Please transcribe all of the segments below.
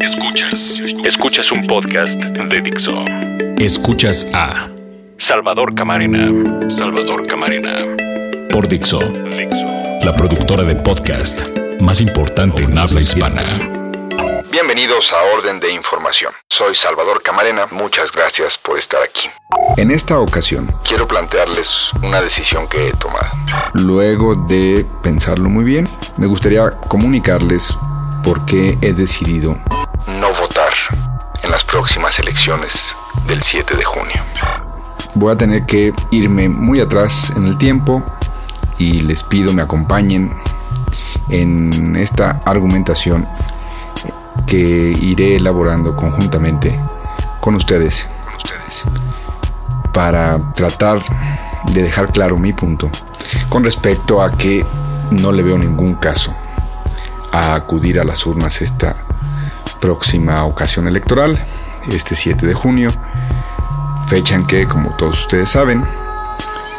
Escuchas. Escuchas un podcast de Dixo. Escuchas a Salvador Camarena. Salvador Camarena. Por Dixo. La productora de podcast más importante en habla hispana. Bienvenidos a Orden de Información. Soy Salvador Camarena, muchas gracias por estar aquí. En esta ocasión quiero plantearles una decisión que he tomado. Luego de pensarlo muy bien, me gustaría comunicarles por qué he decidido no votar en las próximas elecciones del 7 de junio. Voy a tener que irme muy atrás en el tiempo y les pido me acompañen en esta argumentación que iré elaborando conjuntamente con ustedes, para tratar de dejar claro mi punto con respecto a que no le veo ningún caso a acudir a las urnas esta próxima ocasión electoral, este 7 de junio, fecha en que, como todos ustedes saben,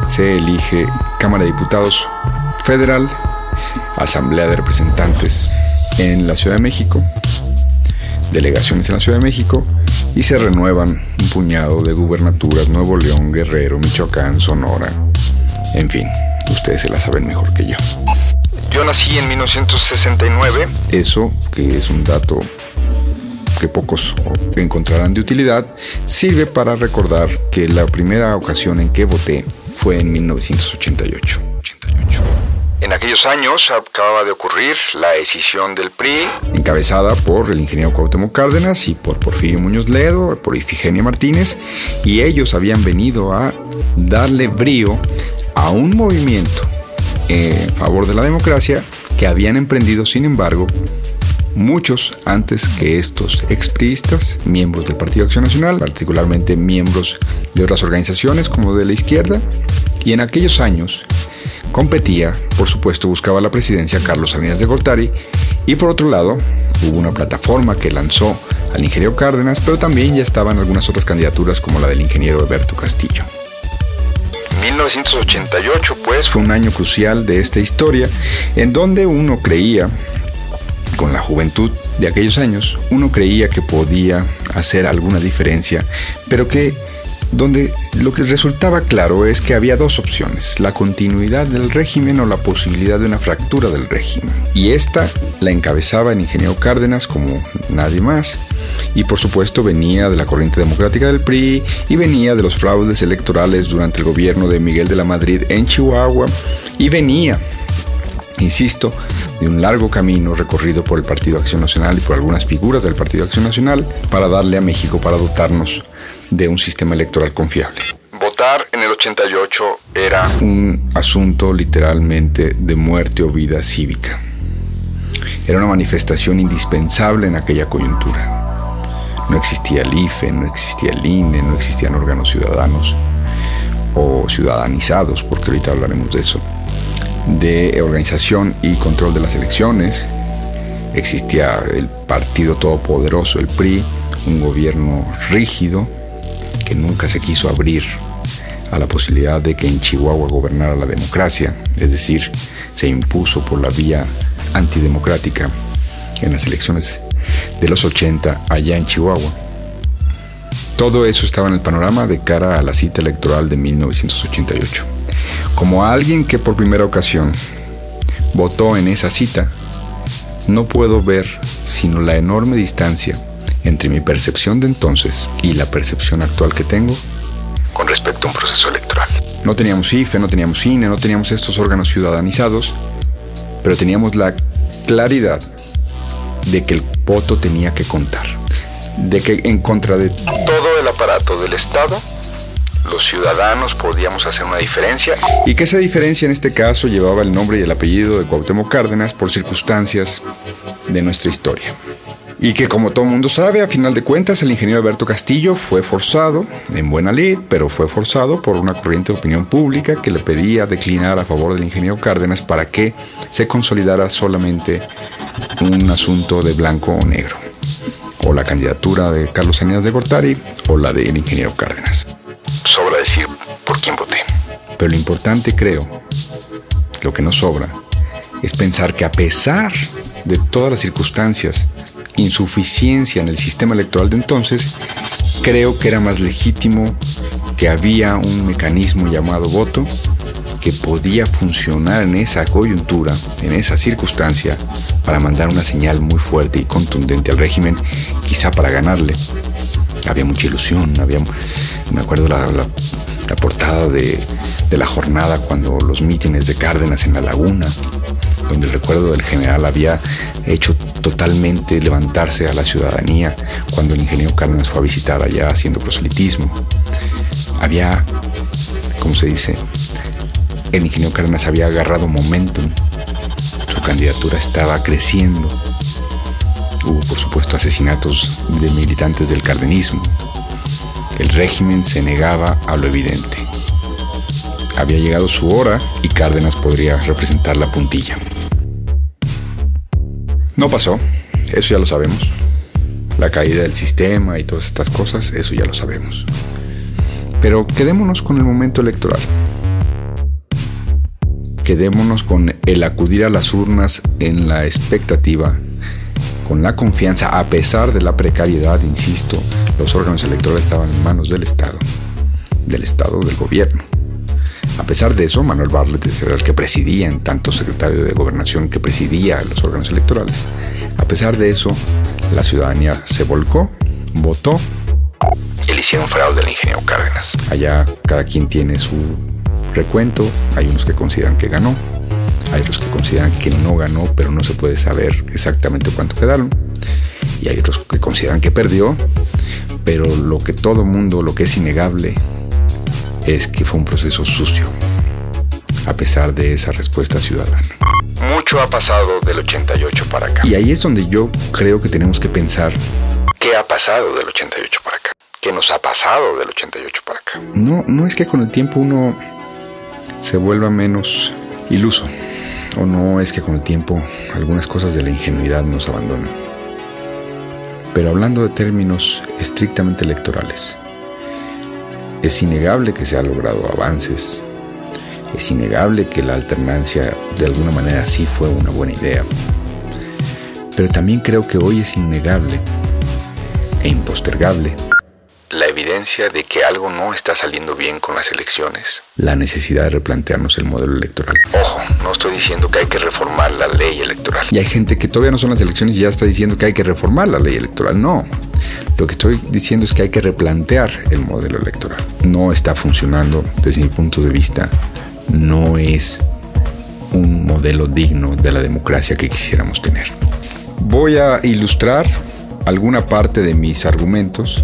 se elige Cámara de Diputados Federal, Asamblea de Representantes en la Ciudad de México, delegaciones en la Ciudad de México y se renuevan un puñado de gubernaturas Nuevo León, Guerrero, Michoacán, Sonora, en fin, ustedes se la saben mejor que yo. Yo nací en 1969, eso que es un dato que pocos encontrarán de utilidad, sirve para recordar que la primera ocasión en que voté fue en 1988. En aquellos años acababa de ocurrir la decisión del PRI, encabezada por el ingeniero Cuauhtémoc Cárdenas y por Porfirio Muñoz Ledo, por Ifigenia Martínez, y ellos habían venido a darle brío a un movimiento en favor de la democracia que habían emprendido, sin embargo, muchos antes que estos expriistas, miembros del Partido Acción Nacional, particularmente miembros de otras organizaciones como de la izquierda, y en aquellos años competía, por supuesto, buscaba la presidencia Carlos Salinas de Gortari, y por otro lado, hubo una plataforma que lanzó al ingeniero Cárdenas, pero también ya estaban algunas otras candidaturas como la del ingeniero Alberto Castillo. 1988 pues fue un año crucial de esta historia en donde uno creía con la juventud de aquellos años, uno creía que podía hacer alguna diferencia, pero que donde lo que resultaba claro es que había dos opciones, la continuidad del régimen o la posibilidad de una fractura del régimen. Y esta la encabezaba el ingeniero Cárdenas como nadie más, y por supuesto venía de la corriente democrática del PRI y venía de los fraudes electorales durante el gobierno de Miguel de la Madrid en Chihuahua, y venía insisto, de un largo camino recorrido por el Partido Acción Nacional y por algunas figuras del Partido Acción Nacional para darle a México, para dotarnos de un sistema electoral confiable. Votar en el 88 era un asunto literalmente de muerte o vida cívica. Era una manifestación indispensable en aquella coyuntura. No existía el IFE, no existía el INE, no existían órganos ciudadanos o ciudadanizados, porque ahorita hablaremos de eso de organización y control de las elecciones. Existía el partido todopoderoso, el PRI, un gobierno rígido que nunca se quiso abrir a la posibilidad de que en Chihuahua gobernara la democracia, es decir, se impuso por la vía antidemocrática en las elecciones de los 80 allá en Chihuahua. Todo eso estaba en el panorama de cara a la cita electoral de 1988. Como alguien que por primera ocasión votó en esa cita, no puedo ver sino la enorme distancia entre mi percepción de entonces y la percepción actual que tengo con respecto a un proceso electoral. No teníamos IFE, no teníamos INE, no teníamos estos órganos ciudadanizados, pero teníamos la claridad de que el voto tenía que contar, de que en contra de todo el aparato del Estado los ciudadanos podíamos hacer una diferencia y que esa diferencia en este caso llevaba el nombre y el apellido de Cuauhtémoc Cárdenas por circunstancias de nuestra historia. Y que como todo mundo sabe, a final de cuentas, el ingeniero Alberto Castillo fue forzado, en buena ley, pero fue forzado por una corriente de opinión pública que le pedía declinar a favor del ingeniero Cárdenas para que se consolidara solamente un asunto de blanco o negro. O la candidatura de Carlos Salinas de Gortari o la del ingeniero Cárdenas sobra decir por quién voté. Pero lo importante creo, lo que no sobra, es pensar que a pesar de todas las circunstancias insuficiencia en el sistema electoral de entonces, creo que era más legítimo que había un mecanismo llamado voto que podía funcionar en esa coyuntura, en esa circunstancia, para mandar una señal muy fuerte y contundente al régimen, quizá para ganarle. Había mucha ilusión, había, me acuerdo la, portada de, de la jornada cuando los mítines de Cárdenas en la laguna, donde el recuerdo del general había hecho totalmente levantarse a la ciudadanía cuando el ingeniero Cárdenas fue a visitar allá haciendo proselitismo. Había, como se dice, el ingeniero Cárdenas había agarrado momentum, su candidatura estaba creciendo. Hubo, por supuesto, asesinatos de militantes del cardenismo. El régimen se negaba a lo evidente. Había llegado su hora y Cárdenas podría representar la puntilla. No pasó, eso ya lo sabemos. La caída del sistema y todas estas cosas, eso ya lo sabemos. Pero quedémonos con el momento electoral. Quedémonos con el acudir a las urnas en la expectativa, con la confianza, a pesar de la precariedad, insisto, los órganos electorales estaban en manos del Estado, del Estado, del gobierno. A pesar de eso, Manuel Bartlett era el que presidía, en tanto secretario de Gobernación que presidía los órganos electorales. A pesar de eso, la ciudadanía se volcó, votó. Y le hicieron fraude al ingeniero Cárdenas. Allá cada quien tiene su recuento. Hay unos que consideran que ganó, hay otros que consideran que no ganó, pero no se puede saber exactamente cuánto quedaron. Y hay otros que consideran que perdió, pero lo que todo mundo, lo que es innegable, es que fue un proceso sucio, a pesar de esa respuesta ciudadana. Mucho ha pasado del 88 para acá. Y ahí es donde yo creo que tenemos que pensar qué ha pasado del 88 para acá. ¿Qué nos ha pasado del 88 para acá? No, no es que con el tiempo uno se vuelva menos iluso. O no es que con el tiempo algunas cosas de la ingenuidad nos abandonen. Pero hablando de términos estrictamente electorales, es innegable que se han logrado avances. Es innegable que la alternancia de alguna manera sí fue una buena idea. Pero también creo que hoy es innegable e impostergable la evidencia de que algo no está saliendo bien con las elecciones, la necesidad de replantearnos el modelo electoral. Ojo, no estoy diciendo que hay que reformar la ley electoral. Y hay gente que todavía no son las elecciones y ya está diciendo que hay que reformar la ley electoral. No, lo que estoy diciendo es que hay que replantear el modelo electoral. No está funcionando desde mi punto de vista. No es un modelo digno de la democracia que quisiéramos tener. Voy a ilustrar alguna parte de mis argumentos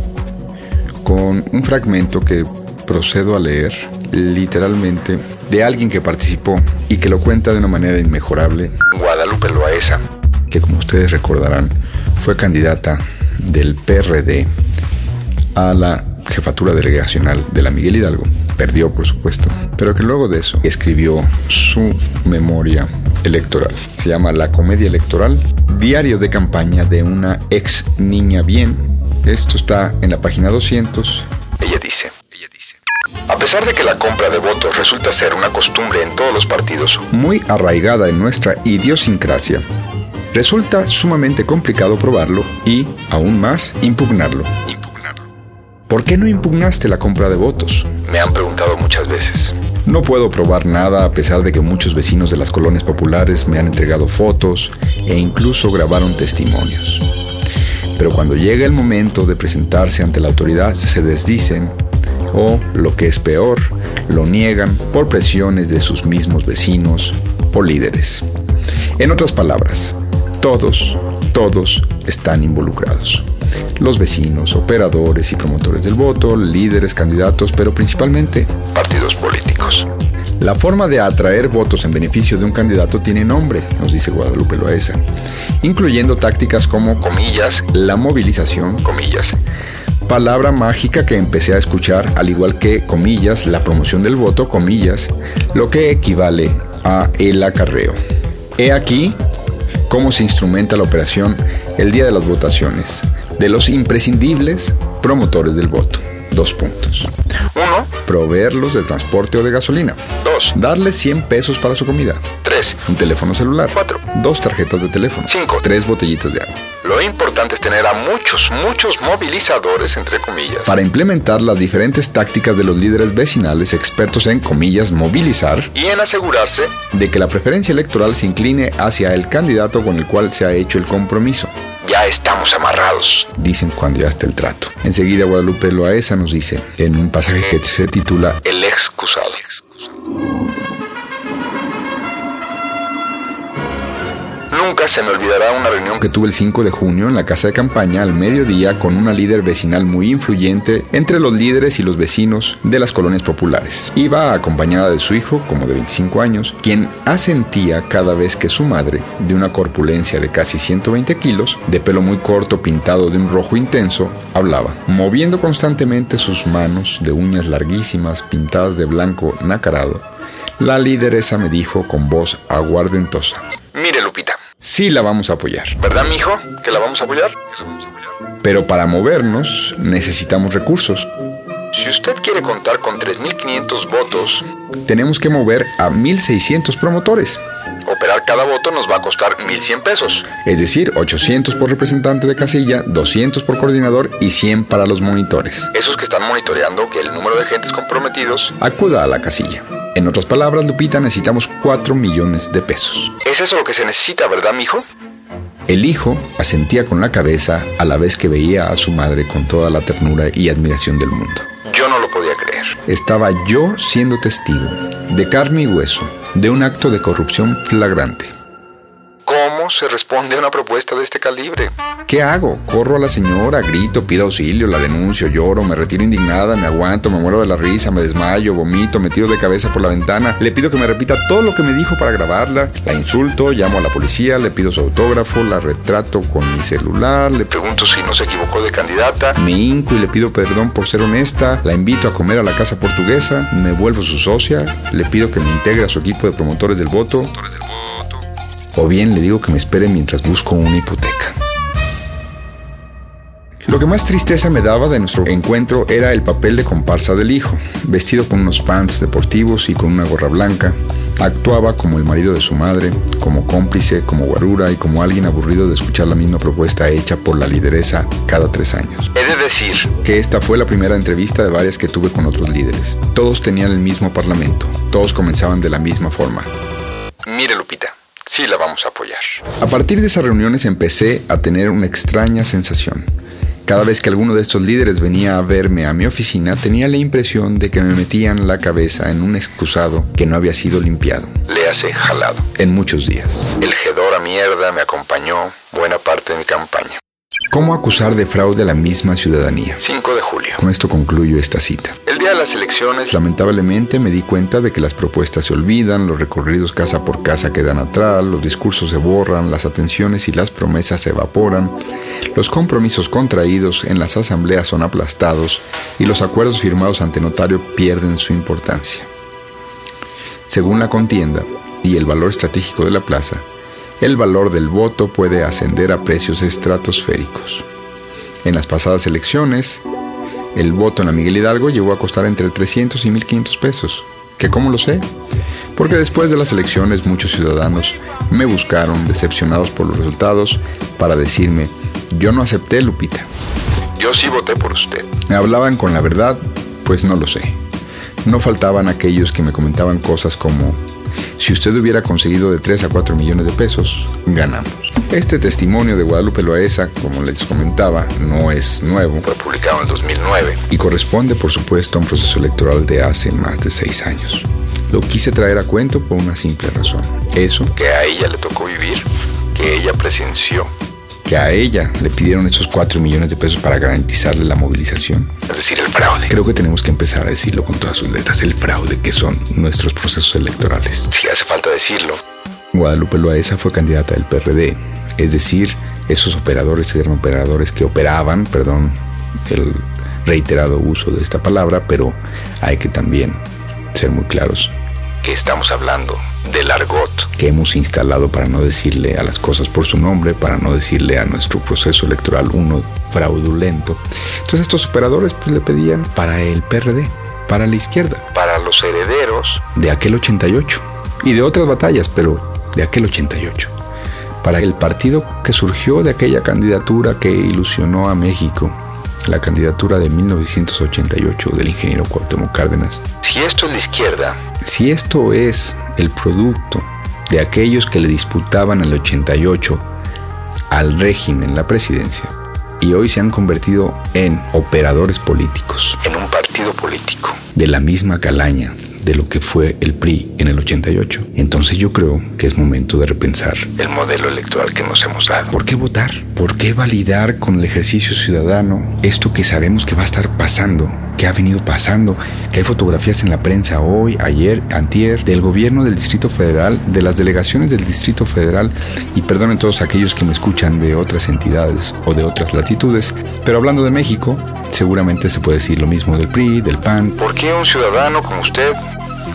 con un fragmento que procedo a leer literalmente de alguien que participó y que lo cuenta de una manera inmejorable, Guadalupe Loaesa, que como ustedes recordarán fue candidata del PRD a la jefatura delegacional de la Miguel Hidalgo. Perdió, por supuesto, pero que luego de eso escribió su memoria electoral. Se llama La Comedia Electoral, diario de campaña de una ex niña bien esto está en la página 200. Ella dice, ella dice. A pesar de que la compra de votos resulta ser una costumbre en todos los partidos muy arraigada en nuestra idiosincrasia, resulta sumamente complicado probarlo y, aún más, impugnarlo. impugnarlo. ¿Por qué no impugnaste la compra de votos? Me han preguntado muchas veces. No puedo probar nada a pesar de que muchos vecinos de las colonias populares me han entregado fotos e incluso grabaron testimonios. Pero cuando llega el momento de presentarse ante la autoridad se desdicen o, lo que es peor, lo niegan por presiones de sus mismos vecinos o líderes. En otras palabras, todos, todos están involucrados. Los vecinos, operadores y promotores del voto, líderes, candidatos, pero principalmente partidos políticos. La forma de atraer votos en beneficio de un candidato tiene nombre, nos dice Guadalupe Loaesa, incluyendo tácticas como, comillas, la movilización, comillas, palabra mágica que empecé a escuchar, al igual que, comillas, la promoción del voto, comillas, lo que equivale a el acarreo. He aquí cómo se instrumenta la operación el día de las votaciones de los imprescindibles promotores del voto. Dos puntos. Uno, proveerlos de transporte o de gasolina. Dos, darles 100 pesos para su comida. Tres, un teléfono celular. Cuatro, dos tarjetas de teléfono. Cinco, tres botellitas de agua. Lo importante es tener a muchos, muchos movilizadores, entre comillas, para implementar las diferentes tácticas de los líderes vecinales expertos en, comillas, movilizar y en asegurarse de que la preferencia electoral se incline hacia el candidato con el cual se ha hecho el compromiso. Ya estamos amarrados, dicen cuando ya está el trato. Enseguida Guadalupe Loaesa nos dice, en un pasaje que se titula El excusado. Nunca se me olvidará una reunión que tuve el 5 de junio en la casa de campaña al mediodía con una líder vecinal muy influyente entre los líderes y los vecinos de las colonias populares. Iba acompañada de su hijo, como de 25 años, quien asentía cada vez que su madre, de una corpulencia de casi 120 kilos, de pelo muy corto pintado de un rojo intenso, hablaba, moviendo constantemente sus manos de uñas larguísimas pintadas de blanco nacarado. La lideresa me dijo con voz aguardentosa. Mire, Lupita, sí la vamos a apoyar. ¿Verdad, mijo? ¿Que la vamos a apoyar? ¿Que la vamos a apoyar? Pero para movernos necesitamos recursos. Si usted quiere contar con 3.500 votos, tenemos que mover a 1.600 promotores. Operar cada voto nos va a costar 1.100 pesos. Es decir, 800 por representante de casilla, 200 por coordinador y 100 para los monitores. Esos que están monitoreando que el número de agentes comprometidos acuda a la casilla. En otras palabras, Lupita, necesitamos 4 millones de pesos. ¿Es eso lo que se necesita, verdad, mijo? El hijo asentía con la cabeza a la vez que veía a su madre con toda la ternura y admiración del mundo. Yo no lo podía. Estaba yo siendo testigo, de carne y hueso, de un acto de corrupción flagrante se responde a una propuesta de este calibre? ¿Qué hago? Corro a la señora, grito, pido auxilio, la denuncio, lloro, me retiro indignada, me aguanto, me muero de la risa, me desmayo, vomito, me tiro de cabeza por la ventana, le pido que me repita todo lo que me dijo para grabarla, la insulto, llamo a la policía, le pido su autógrafo, la retrato con mi celular, le pregunto si no se equivocó de candidata, me hinco y le pido perdón por ser honesta, la invito a comer a la casa portuguesa, me vuelvo su socia, le pido que me integre a su equipo de promotores del voto o bien le digo que me espere mientras busco una hipoteca. Lo que más tristeza me daba de nuestro encuentro era el papel de comparsa del hijo, vestido con unos pants deportivos y con una gorra blanca. Actuaba como el marido de su madre, como cómplice, como guarura y como alguien aburrido de escuchar la misma propuesta hecha por la lideresa cada tres años. He de decir que esta fue la primera entrevista de varias que tuve con otros líderes. Todos tenían el mismo parlamento, todos comenzaban de la misma forma. Mire Lupita, sí la vamos a apoyar. A partir de esas reuniones empecé a tener una extraña sensación. Cada vez que alguno de estos líderes venía a verme a mi oficina, tenía la impresión de que me metían la cabeza en un excusado que no había sido limpiado. Le hace jalado. En muchos días. El Gedora mierda me acompañó buena parte de mi campaña. ¿Cómo acusar de fraude a la misma ciudadanía? 5 de julio. Con esto concluyo esta cita. El día de las elecciones, lamentablemente me di cuenta de que las propuestas se olvidan, los recorridos casa por casa quedan atrás, los discursos se borran, las atenciones y las promesas se evaporan, los compromisos contraídos en las asambleas son aplastados y los acuerdos firmados ante notario pierden su importancia. Según la contienda y el valor estratégico de la plaza, el valor del voto puede ascender a precios estratosféricos. En las pasadas elecciones, el voto en la Miguel Hidalgo llegó a costar entre 300 y 1.500 pesos. ¿Que cómo lo sé? Porque después de las elecciones muchos ciudadanos me buscaron decepcionados por los resultados para decirme, yo no acepté Lupita. Yo sí voté por usted. Me hablaban con la verdad, pues no lo sé. No faltaban aquellos que me comentaban cosas como, si usted hubiera conseguido de 3 a 4 millones de pesos, ganamos. Este testimonio de Guadalupe Loaesa, como les comentaba, no es nuevo, fue publicado en el 2009 y corresponde, por supuesto, a un proceso electoral de hace más de 6 años. Lo quise traer a cuento por una simple razón. Eso que a ella le tocó vivir, que ella presenció que a ella le pidieron esos 4 millones de pesos para garantizarle la movilización. Es decir, el fraude. Creo que tenemos que empezar a decirlo con todas sus letras, el fraude que son nuestros procesos electorales. Si hace falta decirlo. Guadalupe Loaesa fue candidata del PRD, es decir, esos operadores eran operadores que operaban, perdón, el reiterado uso de esta palabra, pero hay que también ser muy claros que estamos hablando del argot que hemos instalado para no decirle a las cosas por su nombre, para no decirle a nuestro proceso electoral uno fraudulento. Entonces estos operadores pues, le pedían para el PRD, para la izquierda, para los herederos de aquel 88 y de otras batallas, pero de aquel 88. para el partido que surgió de aquella candidatura que ilusionó a México, la candidatura de 1988 del ingeniero Cuauhtémoc Cárdenas. Si esto es la izquierda, si esto es el producto de aquellos que le disputaban el 88 al régimen la presidencia y hoy se han convertido en operadores políticos, en un partido político de la misma calaña de lo que fue el PRI en el 88. Entonces yo creo que es momento de repensar el modelo electoral que nos hemos dado. ¿Por qué votar? ¿Por qué validar con el ejercicio ciudadano esto que sabemos que va a estar pasando, que ha venido pasando, que hay fotografías en la prensa hoy, ayer, antier, del gobierno del Distrito Federal, de las delegaciones del Distrito Federal, y perdonen todos aquellos que me escuchan de otras entidades o de otras latitudes, pero hablando de México, seguramente se puede decir lo mismo del PRI, del PAN. ¿Por qué un ciudadano como usted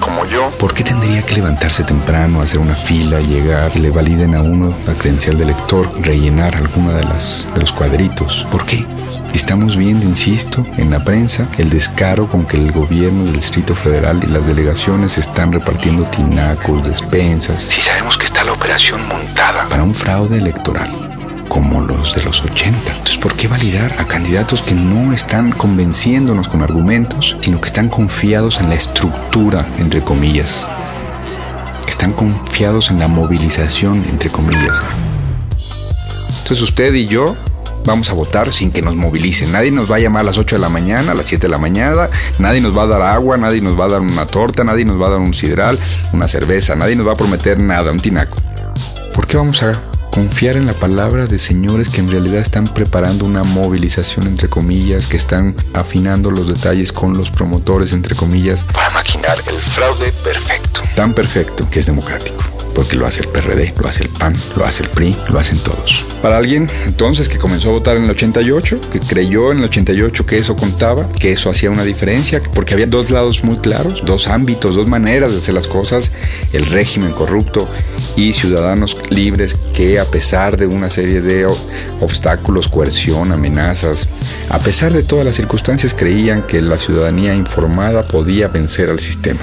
como yo. ¿Por qué tendría que levantarse temprano, hacer una fila, llegar, le validen a uno la credencial de lector, rellenar alguna de las de los cuadritos? ¿Por qué? Estamos viendo, insisto, en la prensa el descaro con que el gobierno del Distrito Federal y las delegaciones están repartiendo tinacos, despensas. Si sabemos que está la operación montada para un fraude electoral como los de los 80. Entonces, ¿por qué validar a candidatos que no están convenciéndonos con argumentos, sino que están confiados en la estructura, entre comillas? Que están confiados en la movilización, entre comillas. Entonces, usted y yo vamos a votar sin que nos movilicen. Nadie nos va a llamar a las 8 de la mañana, a las 7 de la mañana, nadie nos va a dar agua, nadie nos va a dar una torta, nadie nos va a dar un sidral, una cerveza, nadie nos va a prometer nada, un tinaco. ¿Por qué vamos a confiar en la palabra de señores que en realidad están preparando una movilización entre comillas, que están afinando los detalles con los promotores entre comillas para maquinar el fraude perfecto. Tan perfecto que es democrático porque lo hace el PRD, lo hace el PAN, lo hace el PRI, lo hacen todos. Para alguien entonces que comenzó a votar en el 88, que creyó en el 88 que eso contaba, que eso hacía una diferencia, porque había dos lados muy claros, dos ámbitos, dos maneras de hacer las cosas, el régimen corrupto y ciudadanos libres que a pesar de una serie de obstáculos, coerción, amenazas, a pesar de todas las circunstancias creían que la ciudadanía informada podía vencer al sistema.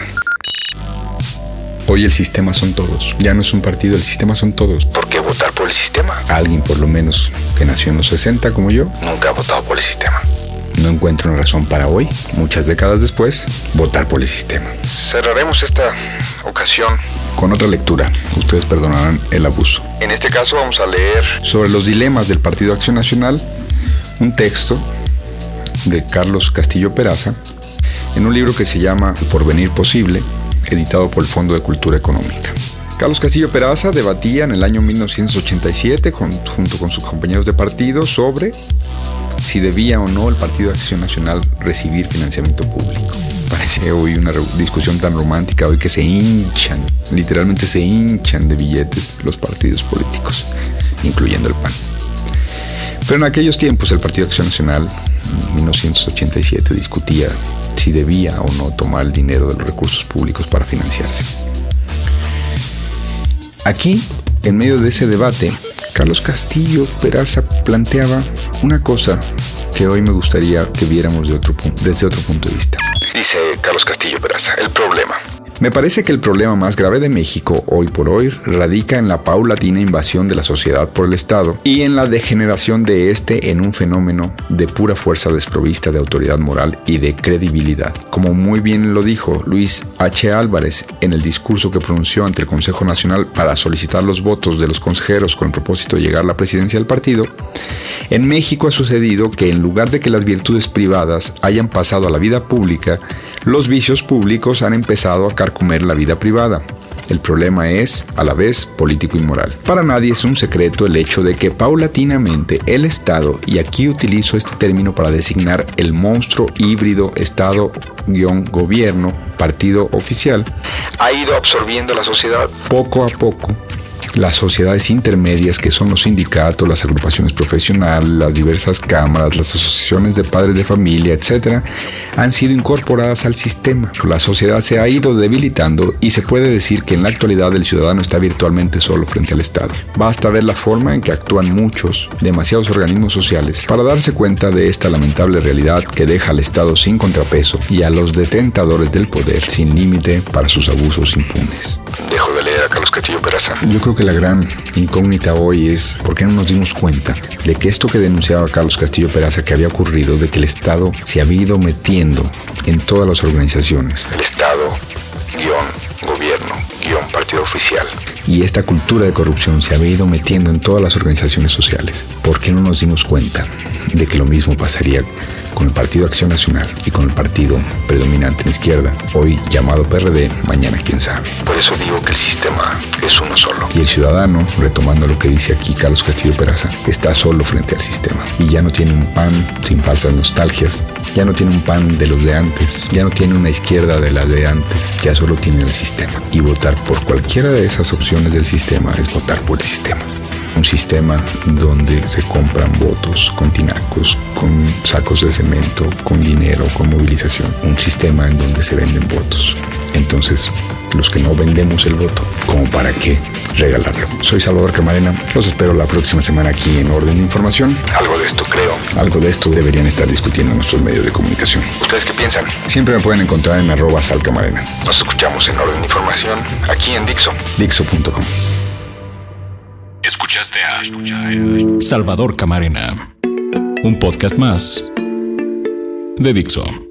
Hoy el sistema son todos. Ya no es un partido, el sistema son todos. ¿Por qué votar por el sistema? Alguien por lo menos que nació en los 60 como yo, nunca ha votado por el sistema. No encuentro una razón para hoy, muchas décadas después, votar por el sistema. Cerraremos esta ocasión con otra lectura. Ustedes perdonarán el abuso. En este caso vamos a leer sobre los dilemas del Partido Acción Nacional, un texto de Carlos Castillo Peraza, en un libro que se llama El porvenir posible, editado por el Fondo de Cultura Económica. Carlos Castillo Peraza debatía en el año 1987 junto con sus compañeros de partido sobre si debía o no el Partido de Acción Nacional recibir financiamiento público. Parece hoy una discusión tan romántica, hoy que se hinchan, literalmente se hinchan de billetes los partidos políticos, incluyendo el PAN. Pero en aquellos tiempos el Partido de Acción Nacional, en 1987, discutía debía o no tomar el dinero de los recursos públicos para financiarse. Aquí, en medio de ese debate, Carlos Castillo Peraza planteaba una cosa que hoy me gustaría que viéramos desde otro punto de vista. Dice Carlos Castillo Peraza, el problema. Me parece que el problema más grave de México hoy por hoy radica en la paulatina invasión de la sociedad por el Estado y en la degeneración de este en un fenómeno de pura fuerza desprovista de autoridad moral y de credibilidad. Como muy bien lo dijo Luis H. Álvarez en el discurso que pronunció ante el Consejo Nacional para solicitar los votos de los consejeros con el propósito de llegar a la presidencia del partido, en México ha sucedido que en lugar de que las virtudes privadas hayan pasado a la vida pública, los vicios públicos han empezado a carcomer la vida privada. El problema es, a la vez, político y moral. Para nadie es un secreto el hecho de que paulatinamente el Estado, y aquí utilizo este término para designar el monstruo híbrido Estado-gobierno, partido oficial, ha ido absorbiendo la sociedad poco a poco las sociedades intermedias que son los sindicatos, las agrupaciones profesionales, las diversas cámaras, las asociaciones de padres de familia, etc., han sido incorporadas al sistema. La sociedad se ha ido debilitando y se puede decir que en la actualidad el ciudadano está virtualmente solo frente al Estado. Basta ver la forma en que actúan muchos, demasiados organismos sociales, para darse cuenta de esta lamentable realidad que deja al Estado sin contrapeso y a los detentadores del poder sin límite para sus abusos impunes. Dejo de Carlos Castillo Peraza. Yo creo que la gran incógnita hoy es por qué no nos dimos cuenta de que esto que denunciaba Carlos Castillo Peraza que había ocurrido, de que el Estado se había ido metiendo en todas las organizaciones. El Estado, guion, gobierno, guion, partido oficial. Y esta cultura de corrupción se había ido metiendo en todas las organizaciones sociales. ¿Por qué no nos dimos cuenta de que lo mismo pasaría con el Partido Acción Nacional y con el partido predominante en izquierda, hoy llamado PRD, mañana quién sabe. Por eso digo que el sistema es uno solo. Y el ciudadano, retomando lo que dice aquí Carlos Castillo Peraza, está solo frente al sistema. Y ya no tiene un pan sin falsas nostalgias, ya no tiene un pan de los de antes, ya no tiene una izquierda de la de antes, ya solo tiene el sistema. Y votar por cualquiera de esas opciones del sistema es votar por el sistema un sistema donde se compran votos con tinacos, con sacos de cemento, con dinero, con movilización. Un sistema en donde se venden votos. Entonces, los que no vendemos el voto, ¿como para qué regalarlo? Soy Salvador Camarena, los espero la próxima semana aquí en Orden de Información. Algo de esto creo, algo de esto deberían estar discutiendo nuestros medios de comunicación. ¿Ustedes qué piensan? Siempre me pueden encontrar en arroba salcamarena. Nos escuchamos en Orden de Información aquí en Dixo, dixo.com. Escuchaste a Salvador Camarena, un podcast más de Dixo.